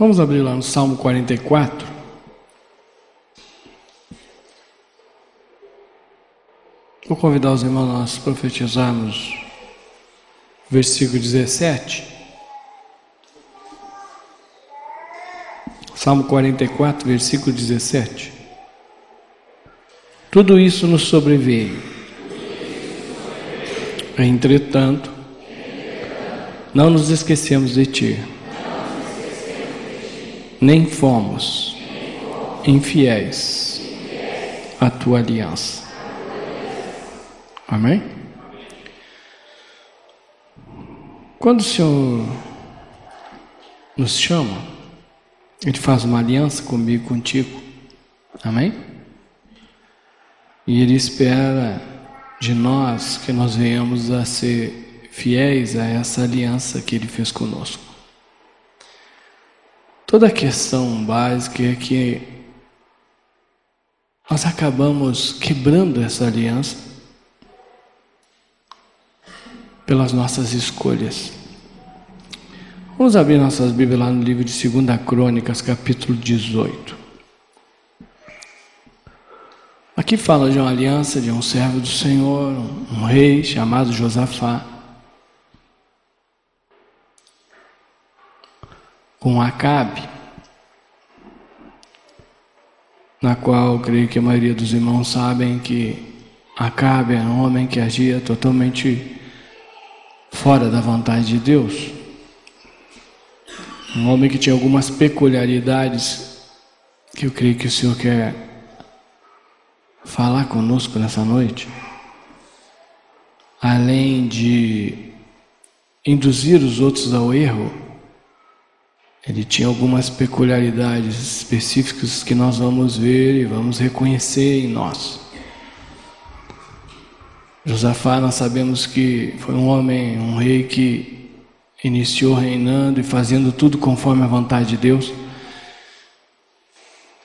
Vamos abrir lá no Salmo 44. Vou convidar os irmãos a nós profetizarmos versículo 17. Salmo 44, versículo 17. Tudo isso nos sobreveio. Entretanto, não nos esquecemos de ti nem fomos infiéis à tua aliança. Amém? Quando o Senhor nos chama, Ele faz uma aliança comigo, contigo. Amém? E Ele espera de nós que nós venhamos a ser fiéis a essa aliança que Ele fez conosco. Toda a questão básica é que nós acabamos quebrando essa aliança pelas nossas escolhas. Vamos abrir nossas Bíblias lá no livro de 2 Crônicas, capítulo 18. Aqui fala de uma aliança de um servo do Senhor, um rei chamado Josafá. Com Acabe, na qual creio que a maioria dos irmãos sabem que Acabe era um homem que agia totalmente fora da vontade de Deus. Um homem que tinha algumas peculiaridades que eu creio que o Senhor quer falar conosco nessa noite. Além de induzir os outros ao erro, ele tinha algumas peculiaridades específicas que nós vamos ver e vamos reconhecer em nós. Josafá, nós sabemos que foi um homem, um rei que iniciou reinando e fazendo tudo conforme a vontade de Deus.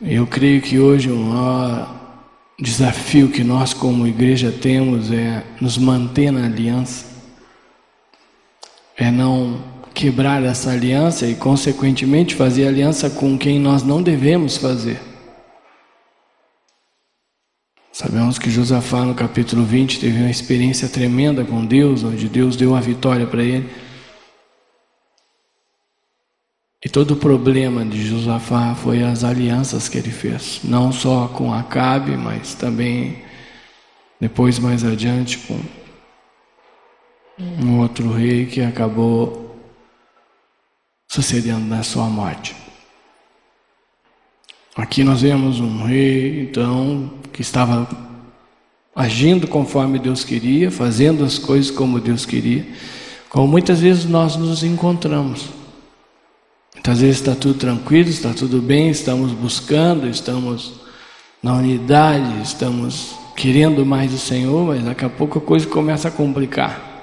Eu creio que hoje o maior desafio que nós, como igreja, temos é nos manter na aliança, é não quebrar essa aliança e, consequentemente, fazer aliança com quem nós não devemos fazer. Sabemos que Josafá, no capítulo 20, teve uma experiência tremenda com Deus, onde Deus deu a vitória para ele. E todo o problema de Josafá foi as alianças que ele fez, não só com Acabe, mas também depois mais adiante com um outro rei que acabou sucedendo na sua morte. Aqui nós vemos um rei, então, que estava agindo conforme Deus queria, fazendo as coisas como Deus queria, como muitas vezes nós nos encontramos. Muitas vezes está tudo tranquilo, está tudo bem, estamos buscando, estamos na unidade, estamos querendo mais do Senhor, mas daqui a pouco a coisa começa a complicar.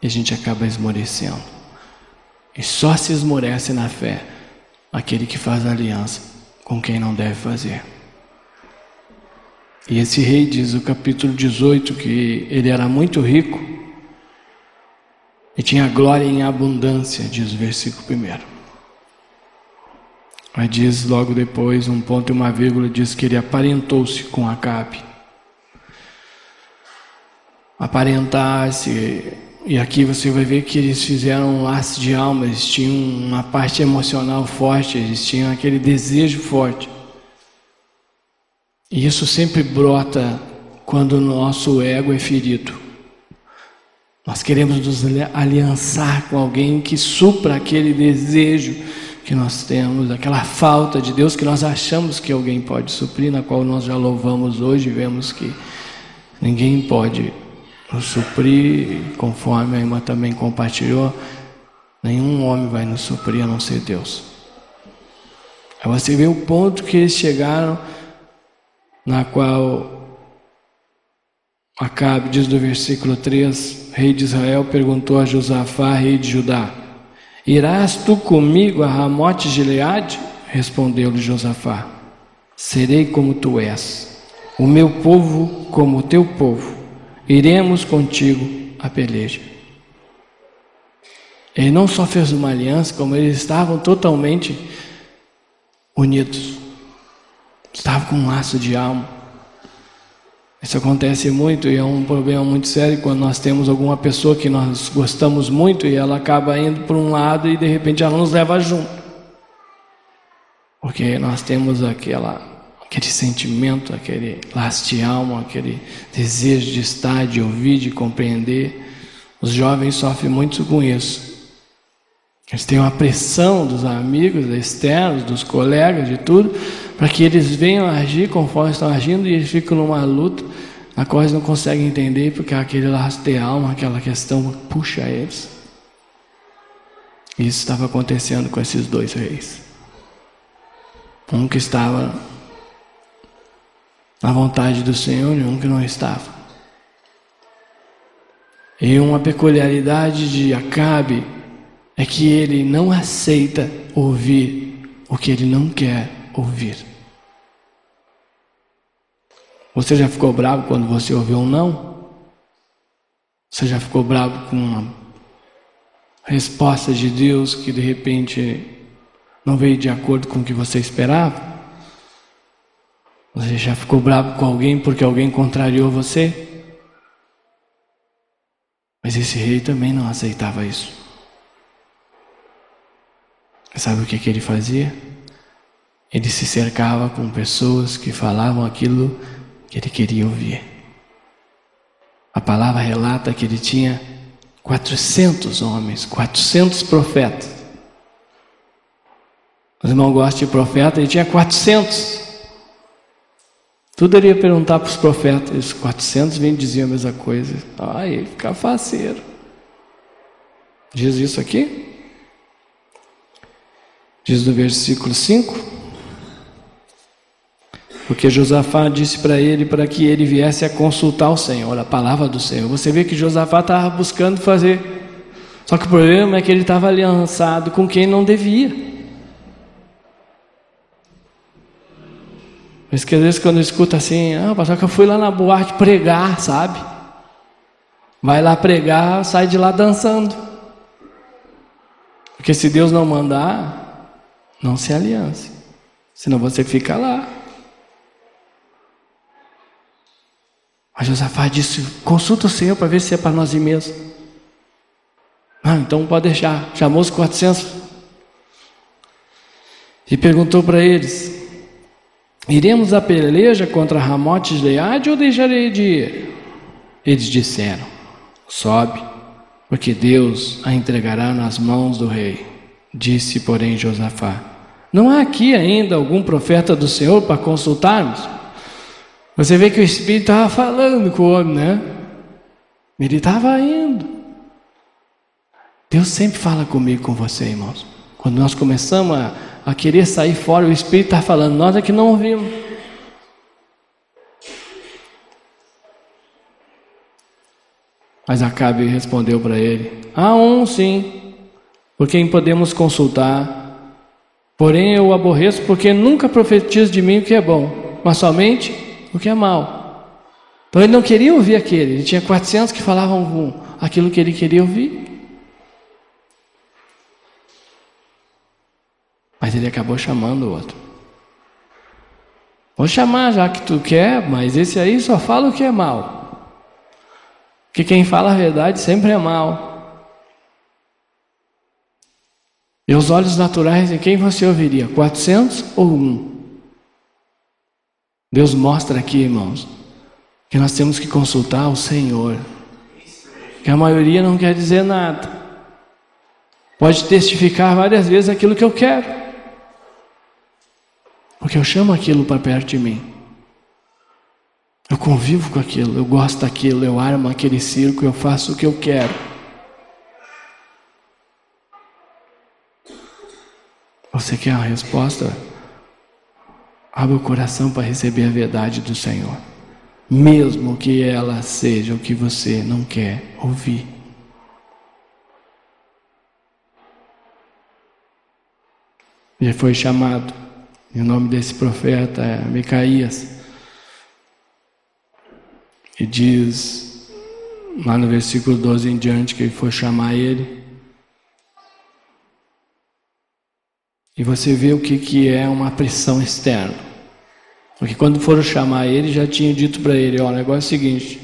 E a gente acaba esmorecendo. E só se esmorece na fé aquele que faz aliança com quem não deve fazer. E esse rei diz no capítulo 18 que ele era muito rico e tinha glória em abundância, diz o versículo 1. Mas diz logo depois, um ponto e uma vírgula, diz que ele aparentou-se com Acabe. Aparentar-se e aqui você vai ver que eles fizeram um laço de alma, eles tinham uma parte emocional forte, eles tinham aquele desejo forte. E isso sempre brota quando o nosso ego é ferido. Nós queremos nos aliançar com alguém que supra aquele desejo que nós temos, aquela falta de Deus que nós achamos que alguém pode suprir, na qual nós já louvamos hoje, vemos que ninguém pode nos suprir, conforme a irmã também compartilhou, nenhum homem vai nos suprir a não ser Deus. Aí você vê o ponto que eles chegaram, na qual Acabe, diz no versículo 3, rei de Israel perguntou a Josafá, rei de Judá, Irás tu comigo a Ramote Gileade? Respondeu-lhe Josafá, serei como tu és, o meu povo como o teu povo iremos contigo à peleja. Ele não só fez uma aliança, como eles estavam totalmente unidos. Estavam com um laço de alma. Isso acontece muito e é um problema muito sério quando nós temos alguma pessoa que nós gostamos muito e ela acaba indo para um lado e de repente ela nos leva junto. Porque nós temos aquela, aquele sentimento, aquele laço de alma, aquele desejo de estar, de ouvir, de compreender. Os jovens sofrem muito com isso. Eles têm uma pressão dos amigos externos, dos colegas, de tudo, para que eles venham agir conforme estão agindo e eles ficam numa luta na qual eles não conseguem entender porque aquele laço de alma, aquela questão puxa eles. Isso estava acontecendo com esses dois reis. Um que estava na vontade do Senhor e um que não estava. E uma peculiaridade de Acabe é que ele não aceita ouvir o que ele não quer ouvir. Você já ficou bravo quando você ouviu um não? Você já ficou bravo com uma resposta de Deus que de repente não veio de acordo com o que você esperava? Você já ficou bravo com alguém porque alguém contrariou você? Mas esse rei também não aceitava isso. Sabe o que, que ele fazia? Ele se cercava com pessoas que falavam aquilo que ele queria ouvir. A palavra relata que ele tinha 400 homens, 400 profetas. Os irmãos gostam de profeta, ele tinha 400. Tudo ele ia perguntar para os profetas, 400 vêm diziam a mesma coisa. Ai, fica faceiro. Diz isso aqui? Diz no versículo 5: Porque Josafá disse para ele para que ele viesse a consultar o Senhor, a palavra do Senhor. Você vê que Josafá estava buscando fazer, só que o problema é que ele estava aliançado com quem não devia. Mas que às vezes quando escuta assim, ah, pastor, que eu fui lá na boate pregar, sabe? Vai lá pregar, sai de lá dançando. Porque se Deus não mandar, não se aliance, senão você fica lá. Mas Josafá disse: consulta o Senhor para ver se é para nós ir mesmo. Ah, então pode deixar. Chamou os 400 e perguntou para eles: Iremos a peleja contra Ramote de Leade ou deixarei de ir? Eles disseram: Sobe, porque Deus a entregará nas mãos do rei. Disse, porém, Josafá: Não há aqui ainda algum profeta do Senhor para consultarmos? Você vê que o Espírito estava falando com o homem, né? Ele estava indo. Deus sempre fala comigo, com você, irmãos. Quando nós começamos a, a querer sair fora, o Espírito está falando, nós é que não ouvimos. Mas Acabe respondeu para ele: Há um sim, por quem podemos consultar. Porém, eu o aborreço porque nunca profetizo de mim o que é bom, mas somente o que é mal. Então ele não queria ouvir aquele, ele tinha 400 que falavam aquilo que ele queria ouvir. Mas ele acabou chamando o outro. Vou chamar já que tu quer, mas esse aí só fala o que é mal. Porque quem fala a verdade sempre é mal. E os olhos naturais, em quem você ouviria? 400 ou um? Deus mostra aqui, irmãos, que nós temos que consultar o Senhor. Que a maioria não quer dizer nada. Pode testificar várias vezes aquilo que eu quero. Porque eu chamo aquilo para perto de mim. Eu convivo com aquilo, eu gosto daquilo, eu armo aquele circo, eu faço o que eu quero. Você quer a resposta? Abra o coração para receber a verdade do Senhor, mesmo que ela seja o que você não quer ouvir. Ele foi chamado, e o nome desse profeta é Micaías. E diz lá no versículo 12 em diante que ele foi chamar ele. E você vê o que, que é uma pressão externa. Porque quando foram chamar ele, já tinham dito para ele: ó, o negócio é o seguinte.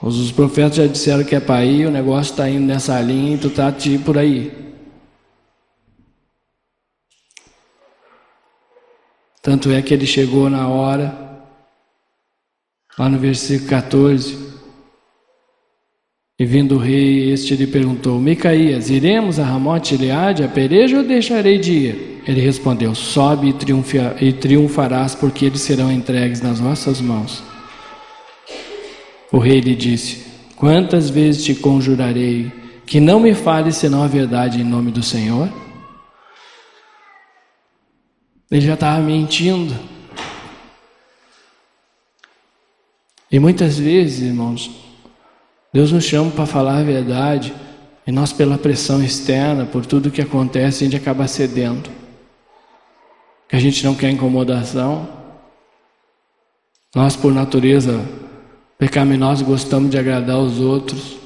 Os profetas já disseram que é para ir, o negócio está indo nessa linha e tu está ir por aí. Tanto é que ele chegou na hora, lá no versículo 14, e vindo o rei, este lhe perguntou: Micaías, iremos a Ramote Gileade a peleja ou deixarei de ir? Ele respondeu: Sobe e, e triunfarás, porque eles serão entregues nas vossas mãos. O rei lhe disse: Quantas vezes te conjurarei que não me fales senão a verdade em nome do Senhor? Ele já estava mentindo. E muitas vezes, irmãos, Deus nos chama para falar a verdade e nós, pela pressão externa, por tudo que acontece, a gente acaba cedendo. Que a gente não quer incomodação. Nós, por natureza pecaminosa, gostamos de agradar os outros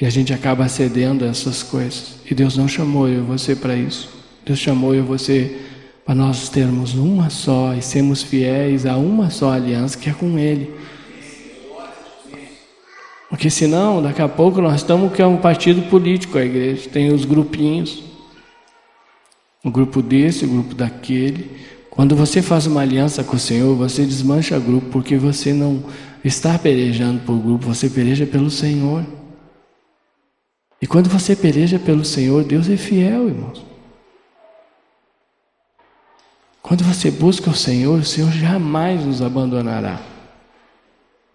e a gente acaba cedendo a essas coisas. E Deus não chamou eu e você para isso. Deus chamou eu e você para nós termos uma só e sermos fiéis a uma só aliança que é com Ele. Porque senão, daqui a pouco nós estamos que é um partido político a igreja, tem os grupinhos. O grupo desse, o grupo daquele. Quando você faz uma aliança com o Senhor, você desmancha grupo, porque você não está pelejando por grupo, você peleja pelo Senhor. E quando você peleja pelo Senhor, Deus é fiel, irmãos. Quando você busca o Senhor, o Senhor jamais nos abandonará.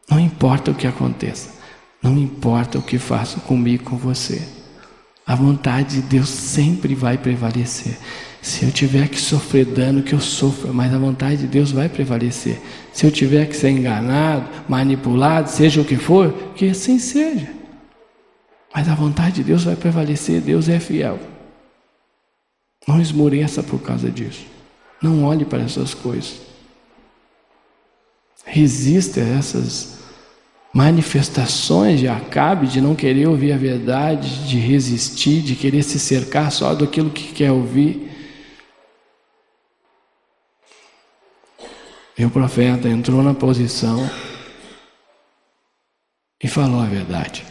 Não importa o que aconteça. Não importa o que faço comigo, com você. A vontade de Deus sempre vai prevalecer. Se eu tiver que sofrer dano, que eu sofra, mas a vontade de Deus vai prevalecer. Se eu tiver que ser enganado, manipulado, seja o que for, que assim seja. Mas a vontade de Deus vai prevalecer, Deus é fiel. Não esmoreça por causa disso. Não olhe para essas coisas. Resista a essas manifestações de Acabe de não querer ouvir a verdade, de resistir, de querer se cercar só daquilo que quer ouvir. E o profeta entrou na posição e falou a verdade.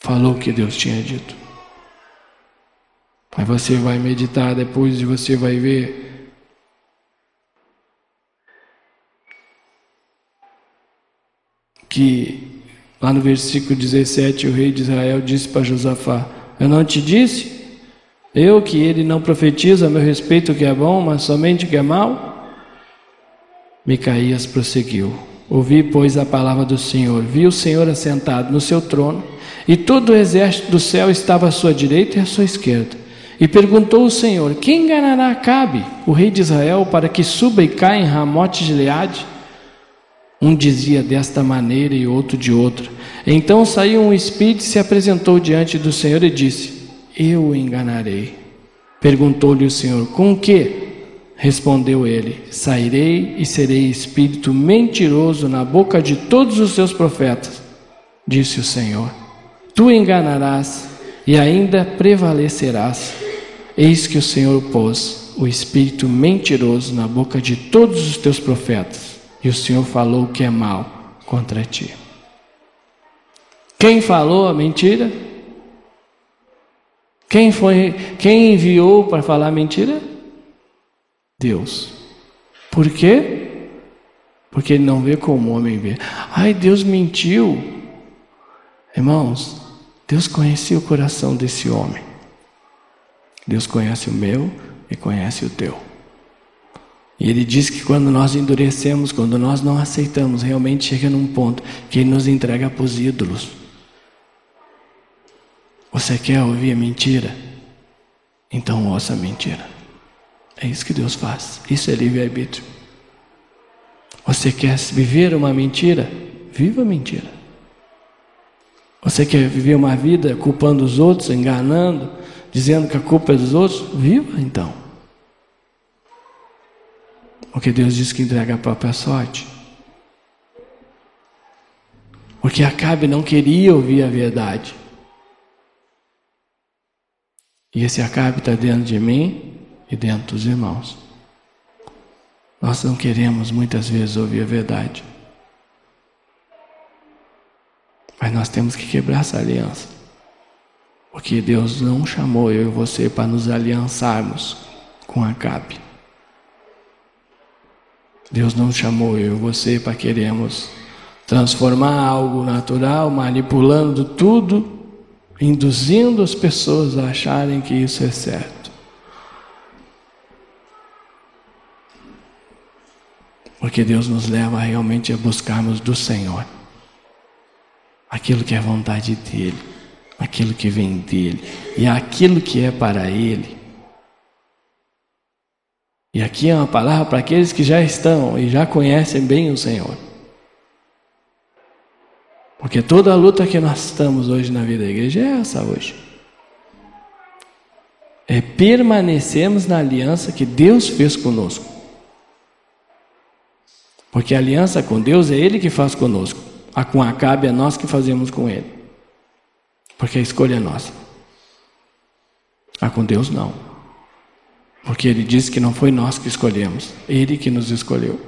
Falou o que Deus tinha dito. Aí você vai meditar depois e você vai ver que lá no versículo 17 o rei de Israel disse para Josafá: Eu não te disse? Eu que ele não profetiza a meu respeito o que é bom, mas somente o que é mal? Micaías prosseguiu: Ouvi, pois, a palavra do Senhor. Vi o Senhor assentado no seu trono, e todo o exército do céu estava à sua direita e à sua esquerda. E perguntou o Senhor: Quem enganará Acabe, o rei de Israel, para que suba e caia em Ramote de Leade? Um dizia desta maneira e outro de outra. Então saiu um espírito e se apresentou diante do Senhor e disse: Eu o enganarei. Perguntou-lhe o Senhor: Com que? Respondeu ele: Sairei e serei espírito mentiroso na boca de todos os seus profetas. Disse o Senhor: Tu enganarás e ainda prevalecerás. Eis que o Senhor pôs o espírito mentiroso na boca de todos os teus profetas e o Senhor falou o que é mal contra ti. Quem falou a mentira? Quem foi, quem enviou para falar mentira? Deus. Por quê? Porque ele não vê como o homem vê. Ai, Deus mentiu. Irmãos, Deus conhecia o coração desse homem. Deus conhece o meu e conhece o teu. E ele diz que quando nós endurecemos, quando nós não aceitamos, realmente chega num ponto que ele nos entrega para os ídolos. Você quer ouvir a mentira? Então ouça a mentira. É isso que Deus faz. Isso é livre-arbítrio. Você quer viver uma mentira? Viva a mentira. Você quer viver uma vida culpando os outros, enganando, dizendo que a culpa é dos outros? Viva então. Porque Deus diz que entrega a própria sorte. Porque Acabe não queria ouvir a verdade. E esse Acabe está dentro de mim e dentro dos irmãos. Nós não queremos muitas vezes ouvir a verdade. Mas nós temos que quebrar essa aliança. Porque Deus não chamou eu e você para nos aliançarmos com Acabe. Deus não chamou eu e você para queremos transformar algo natural, manipulando tudo, induzindo as pessoas a acharem que isso é certo. Porque Deus nos leva realmente a buscarmos do Senhor aquilo que é vontade dEle, aquilo que vem dEle e aquilo que é para Ele. E aqui é uma palavra para aqueles que já estão e já conhecem bem o Senhor. Porque toda a luta que nós estamos hoje na vida da igreja é essa hoje. É permanecermos na aliança que Deus fez conosco. Porque a aliança com Deus é Ele que faz conosco. A com Acabe é nós que fazemos com Ele. Porque a escolha é nossa. A com Deus não. Porque ele disse que não foi nós que escolhemos, ele que nos escolheu.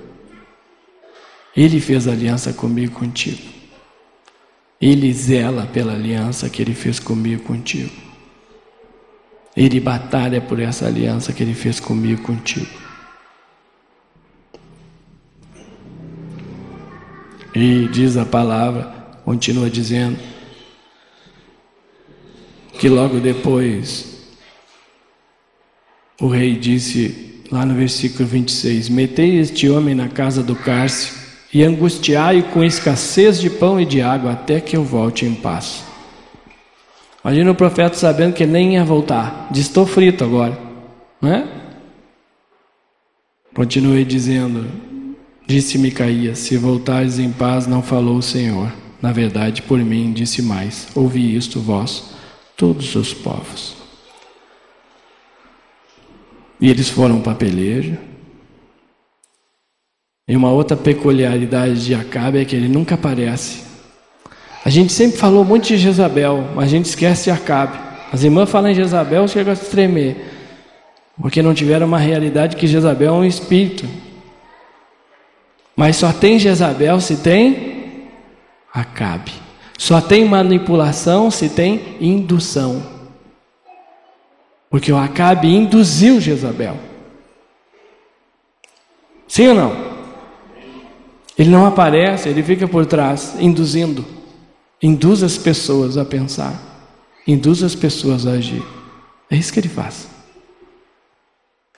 Ele fez aliança comigo contigo. Ele zela pela aliança que ele fez comigo contigo. Ele batalha por essa aliança que ele fez comigo contigo. E diz a palavra, continua dizendo, que logo depois o rei disse lá no versículo 26: Metei este homem na casa do cárcere e angustiai-o com escassez de pão e de água até que eu volte em paz. Imagina o profeta sabendo que ele nem ia voltar, diz: Estou frito agora, né? Continuei dizendo: Disse Micaías: Se voltares em paz, não falou o Senhor. Na verdade, por mim disse mais: Ouvi isto, vós, todos os povos. E eles foram para a peleja. E uma outra peculiaridade de Acabe é que ele nunca aparece. A gente sempre falou muito de Jezabel, mas a gente esquece de Acabe. As irmãs falam em Jezabel, chega a se tremer. Porque não tiveram uma realidade que Jezabel é um espírito. Mas só tem Jezabel se tem Acabe. Só tem manipulação se tem indução. Porque o Acabe induziu Jezabel. Sim ou não? Ele não aparece, ele fica por trás, induzindo. Induz as pessoas a pensar. Induz as pessoas a agir. É isso que ele faz.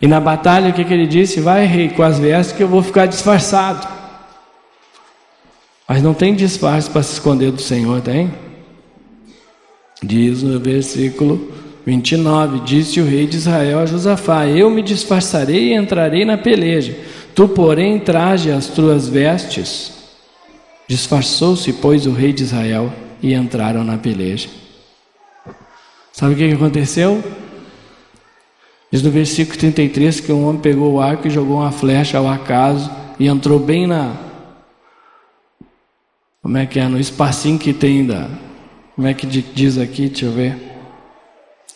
E na batalha, o que, que ele disse? Vai, rei, com as vestes que eu vou ficar disfarçado. Mas não tem disfarce para se esconder do Senhor, tem? Diz no versículo 29. Disse o rei de Israel a Josafá: Eu me disfarçarei e entrarei na peleja. Tu, porém, traje as tuas vestes. Disfarçou-se, pois, o rei de Israel e entraram na peleja. Sabe o que aconteceu? Diz no versículo 33 que um homem pegou o arco e jogou uma flecha ao acaso e entrou bem na. Como é que é? No espacinho que tem da. Como é que diz aqui? Deixa eu ver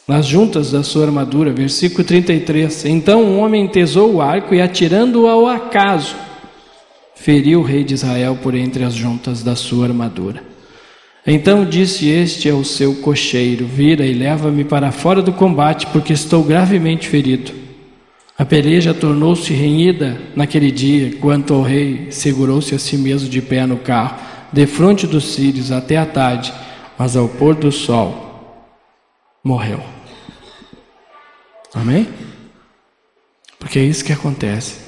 nas juntas da sua armadura, versículo 33. Então o um homem entesou o arco e, atirando-o ao acaso, feriu o rei de Israel por entre as juntas da sua armadura. Então disse este ao seu cocheiro: Vira e leva-me para fora do combate, porque estou gravemente ferido. A peleja tornou-se renhida naquele dia, quanto ao rei segurou-se a si mesmo de pé no carro, defronte dos sírios até a tarde, mas ao pôr do sol morreu. Amém? Porque é isso que acontece.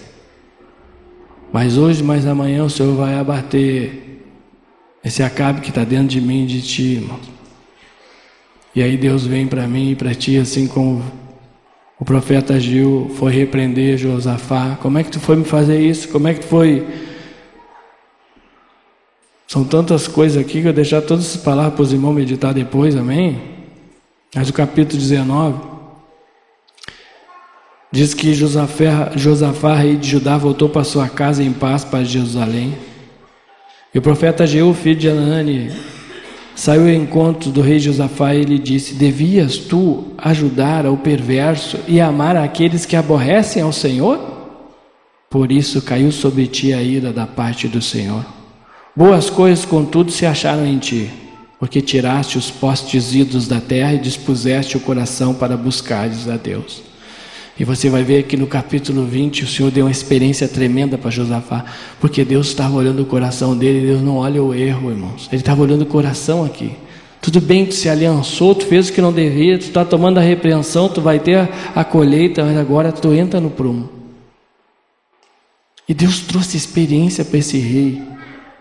Mas hoje, mais amanhã, o Senhor vai abater esse acabe que está dentro de mim e de ti, irmão. E aí Deus vem para mim e para ti, assim como o profeta Gil foi repreender Josafá. Como é que tu foi me fazer isso? Como é que tu foi. São tantas coisas aqui que eu deixar todas essas palavras para os irmãos meditar depois, amém? Mas o capítulo 19. Diz que Josafá, Josafá, rei de Judá, voltou para sua casa em paz para Jerusalém. E o profeta Jeú, filho de Anani, saiu ao encontro do rei Josafá e lhe disse: Devias tu ajudar ao perverso e amar aqueles que aborrecem ao Senhor? Por isso caiu sobre ti a ira da parte do Senhor. Boas coisas, contudo, se acharam em ti, porque tiraste os postes idos da terra e dispuseste o coração para buscares a Deus. E você vai ver que no capítulo 20 o Senhor deu uma experiência tremenda para Josafá, porque Deus estava olhando o coração dele, Deus não olha o erro, irmãos. Ele estava olhando o coração aqui. Tudo bem que se aliançou, tu fez o que não devia, tu está tomando a repreensão, tu vai ter a colheita, mas agora tu entra no prumo. E Deus trouxe experiência para esse rei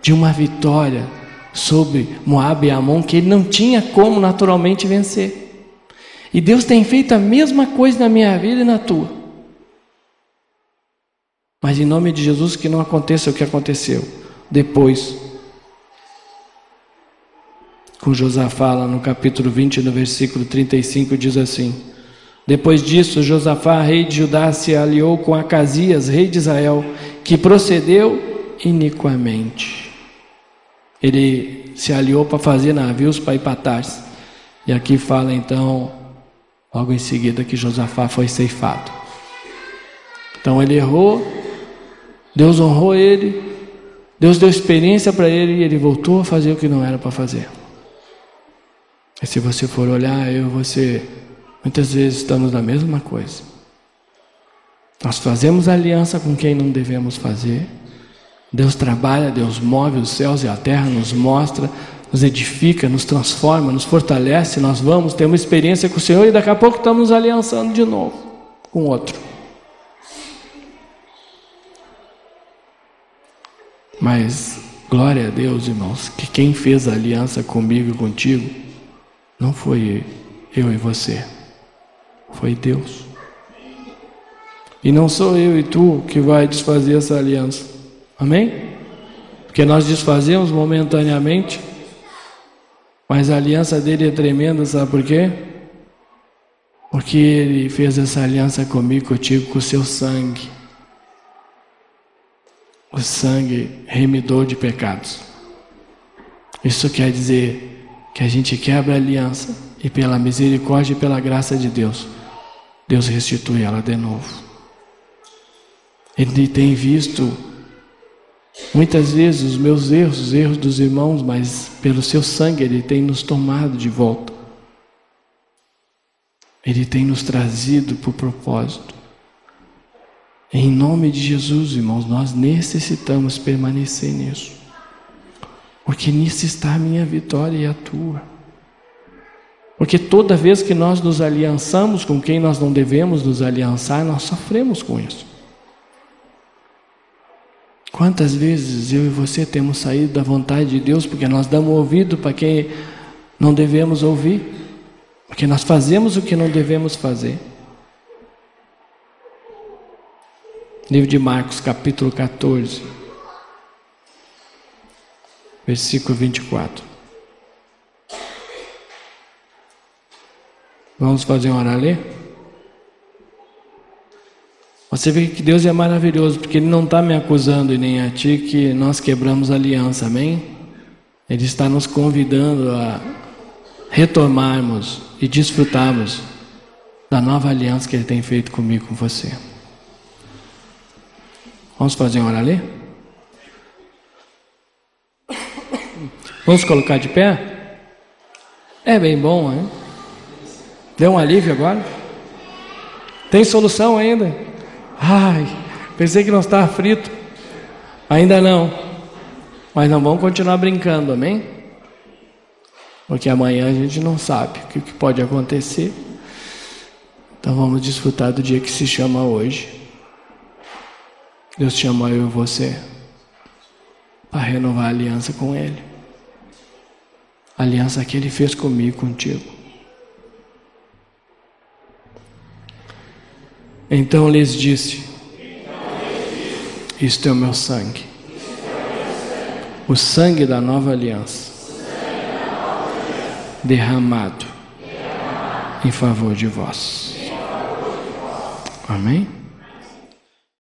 de uma vitória sobre Moab e Amon que ele não tinha como naturalmente vencer. E Deus tem feito a mesma coisa na minha vida e na tua. Mas em nome de Jesus que não aconteça o que aconteceu depois. Com Josafá, lá no capítulo 20, no versículo 35, diz assim: Depois disso, Josafá, rei de Judá, se aliou com Acasias, rei de Israel, que procedeu iniquamente. Ele se aliou para fazer navios para ir para Tarsis. E aqui fala então Logo em seguida que Josafá foi ceifado. Então ele errou, Deus honrou ele, Deus deu experiência para ele e ele voltou a fazer o que não era para fazer. E se você for olhar, eu e você, muitas vezes estamos na mesma coisa. Nós fazemos aliança com quem não devemos fazer. Deus trabalha, Deus move os céus e a terra, nos mostra, nos edifica, nos transforma, nos fortalece. Nós vamos ter uma experiência com o Senhor e daqui a pouco estamos aliançando de novo com outro. Mas glória a Deus, irmãos, que quem fez a aliança comigo e contigo não foi eu e você, foi Deus. E não sou eu e tu que vai desfazer essa aliança. Amém? Porque nós desfazemos momentaneamente mas a aliança dele é tremenda, sabe por quê? Porque ele fez essa aliança comigo, contigo, com o seu sangue. O sangue remidor de pecados. Isso quer dizer que a gente quebra a aliança e pela misericórdia e pela graça de Deus, Deus restitui ela de novo. Ele tem visto Muitas vezes os meus erros, os erros dos irmãos, mas pelo seu sangue Ele tem nos tomado de volta. Ele tem nos trazido por propósito. Em nome de Jesus, irmãos, nós necessitamos permanecer nisso. Porque nisso está a minha vitória e a tua. Porque toda vez que nós nos aliançamos com quem nós não devemos nos aliançar, nós sofremos com isso. Quantas vezes eu e você temos saído da vontade de Deus porque nós damos ouvido para quem não devemos ouvir, porque nós fazemos o que não devemos fazer. Livro de Marcos, capítulo 14, versículo 24. Vamos fazer uma hora ler? Você vê que Deus é maravilhoso, porque Ele não está me acusando e nem a ti que nós quebramos a aliança, amém? Ele está nos convidando a retomarmos e desfrutarmos da nova aliança que Ele tem feito comigo com você. Vamos fazer uma hora ali? Vamos colocar de pé? É bem bom, hein? Deu um alívio agora? Tem solução ainda? Ai, pensei que não estava frito. Ainda não. Mas não vamos continuar brincando, amém? Porque amanhã a gente não sabe o que pode acontecer. Então vamos desfrutar do dia que se chama hoje. Deus chama eu e você para renovar a aliança com Ele. A aliança que Ele fez comigo, contigo. Então lhes disse: Isto é o meu sangue, o sangue da nova aliança, derramado em favor de vós. Amém?